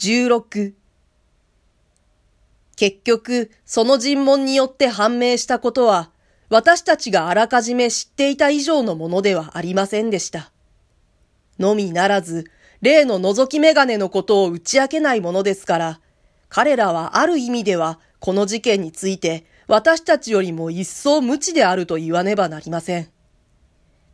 16結局、その尋問によって判明したことは、私たちがあらかじめ知っていた以上のものではありませんでした。のみならず、例の覗き眼鏡のことを打ち明けないものですから、彼らはある意味ではこの事件について私たちよりも一層無知であると言わねばなりません。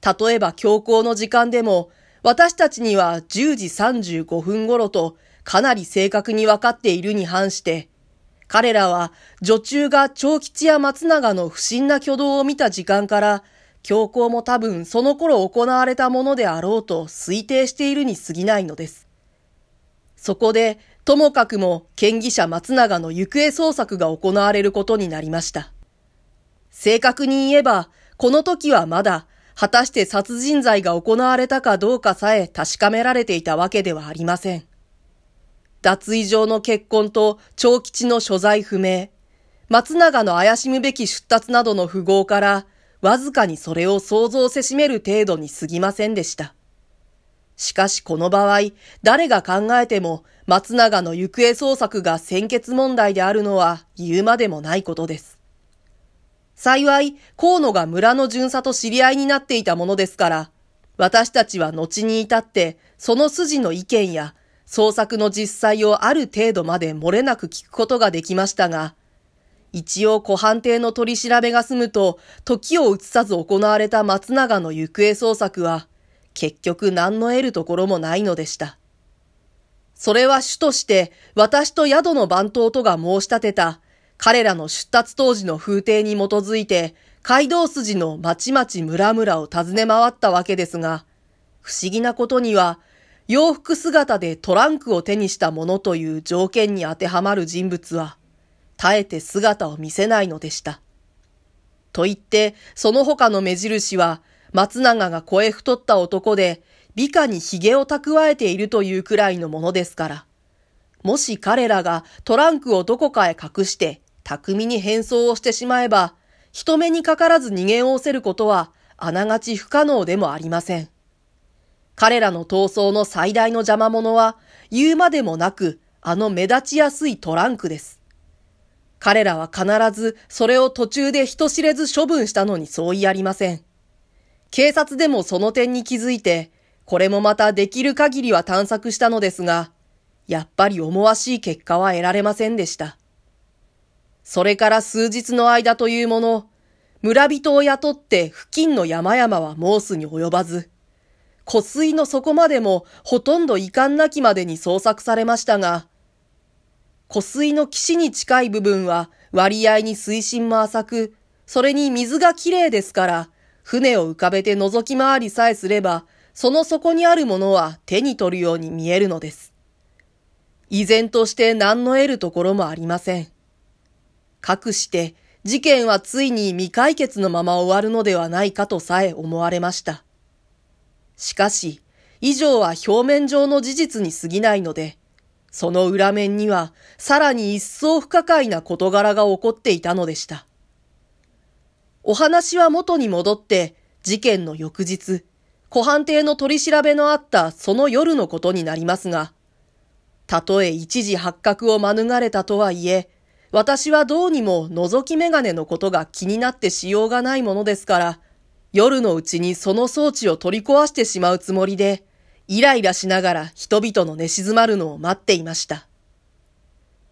例えば強行の時間でも、私たちには10時35分頃とかなり正確に分かっているに反して、彼らは女中が長吉や松永の不審な挙動を見た時間から、強行も多分その頃行われたものであろうと推定しているに過ぎないのです。そこで、ともかくも県議者松永の行方捜索が行われることになりました。正確に言えば、この時はまだ、果たして殺人罪が行われたかどうかさえ確かめられていたわけではありません。脱衣場の結婚と長吉の所在不明、松永の怪しむべき出立などの符号から、わずかにそれを想像せしめる程度に過ぎませんでした。しかしこの場合、誰が考えても松永の行方捜索が先決問題であるのは言うまでもないことです。幸い、河野が村の巡査と知り合いになっていたものですから、私たちは後に至って、その筋の意見や、捜索の実際をある程度まで漏れなく聞くことができましたが、一応古判定の取り調べが済むと、時を移さず行われた松永の行方捜索は、結局何の得るところもないのでした。それは主として、私と宿の番頭とが申し立てた、彼らの出立当時の風景に基づいて、街道筋の町々村々を訪ね回ったわけですが、不思議なことには、洋服姿でトランクを手にしたものという条件に当てはまる人物は、絶えて姿を見せないのでした。と言って、その他の目印は、松永が声太った男で、美化に髭を蓄えているというくらいのものですから。もし彼らがトランクをどこかへ隠して巧みに変装をしてしまえば、人目にかからず逃げおせることは、あながち不可能でもありません。彼らの逃走の最大の邪魔者は、言うまでもなく、あの目立ちやすいトランクです。彼らは必ずそれを途中で人知れず処分したのに相違ありません。警察でもその点に気づいて、これもまたできる限りは探索したのですが、やっぱり思わしい結果は得られませんでした。それから数日の間というもの、村人を雇って付近の山々はモースに及ばず、湖水の底までもほとんど遺憾なきまでに捜索されましたが、湖水の岸に近い部分は割合に水深も浅く、それに水がきれいですから、船を浮かべて覗き回りさえすれば、その底にあるものは手に取るように見えるのです。依然として何の得るところもありません。かくして事件はついに未解決のまま終わるのではないかとさえ思われました。しかし、以上は表面上の事実に過ぎないので、その裏面にはさらに一層不可解な事柄が起こっていたのでした。お話は元に戻って事件の翌日、湖畔邸の取り調べのあったその夜のことになりますが、たとえ一時発覚を免れたとはいえ、私はどうにも覗き眼鏡のことが気になってしようがないものですから、夜のうちにその装置を取り壊してしまうつもりで、イライラしながら人々の寝静まるのを待っていました。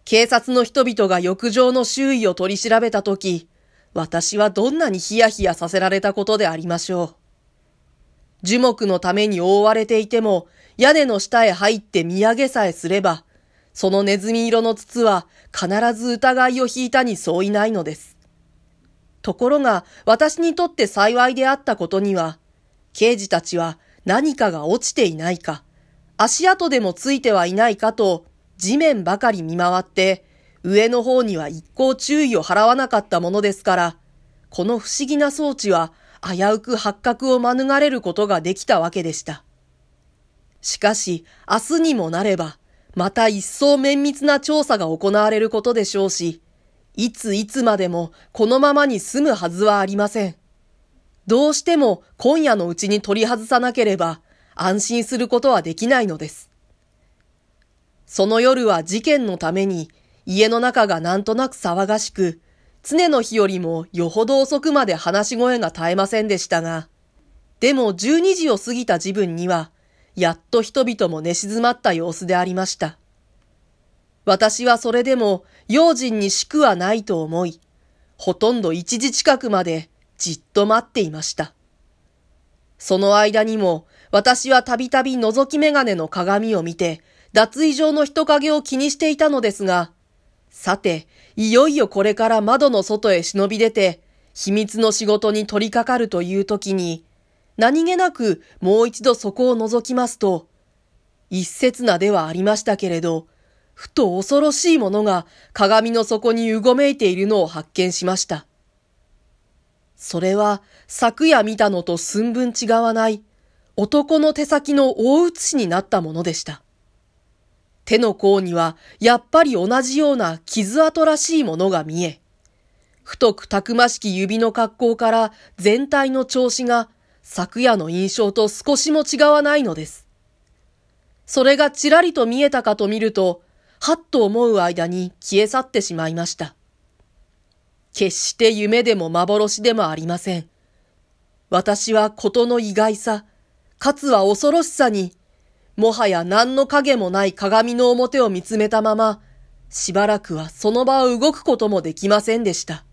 警察の人々が浴場の周囲を取り調べたとき、私はどんなにヒヤヒヤさせられたことでありましょう。樹木のために覆われていても、屋根の下へ入って見上げさえすれば、そのネズミ色の筒は必ず疑いを引いたにそういないのです。ところが私にとって幸いであったことには、刑事たちは何かが落ちていないか、足跡でもついてはいないかと地面ばかり見回って、上の方には一向注意を払わなかったものですから、この不思議な装置は危うく発覚を免れることができたわけでした。しかし、明日にもなれば、また一層綿密な調査が行われることでしょうし、いついつまでもこのままに済むはずはありません。どうしても今夜のうちに取り外さなければ安心することはできないのです。その夜は事件のために家の中がなんとなく騒がしく、常の日よりもよほど遅くまで話し声が絶えませんでしたが、でも12時を過ぎた自分には、やっと人々も寝静まった様子でありました。私はそれでも用心にしくはないと思い、ほとんど一時近くまでじっと待っていました。その間にも私はたびたび覗き眼鏡の鏡を見て脱衣場の人影を気にしていたのですが、さて、いよいよこれから窓の外へ忍び出て、秘密の仕事に取り掛かるという時に、何気なくもう一度そこを覗きますと、一刹那ではありましたけれど、ふと恐ろしいものが鏡の底にうごめいているのを発見しました。それは昨夜見たのと寸分違わない男の手先の大写しになったものでした。手の甲にはやっぱり同じような傷跡らしいものが見え、太くたくましき指の格好から全体の調子が昨夜の印象と少しも違わないのです。それがちらりと見えたかと見ると、はっと思う間に消え去ってしまいました。決して夢でも幻でもありません。私はことの意外さ、かつは恐ろしさにもはや何の影もない鏡の表を見つめたまま、しばらくはその場を動くこともできませんでした。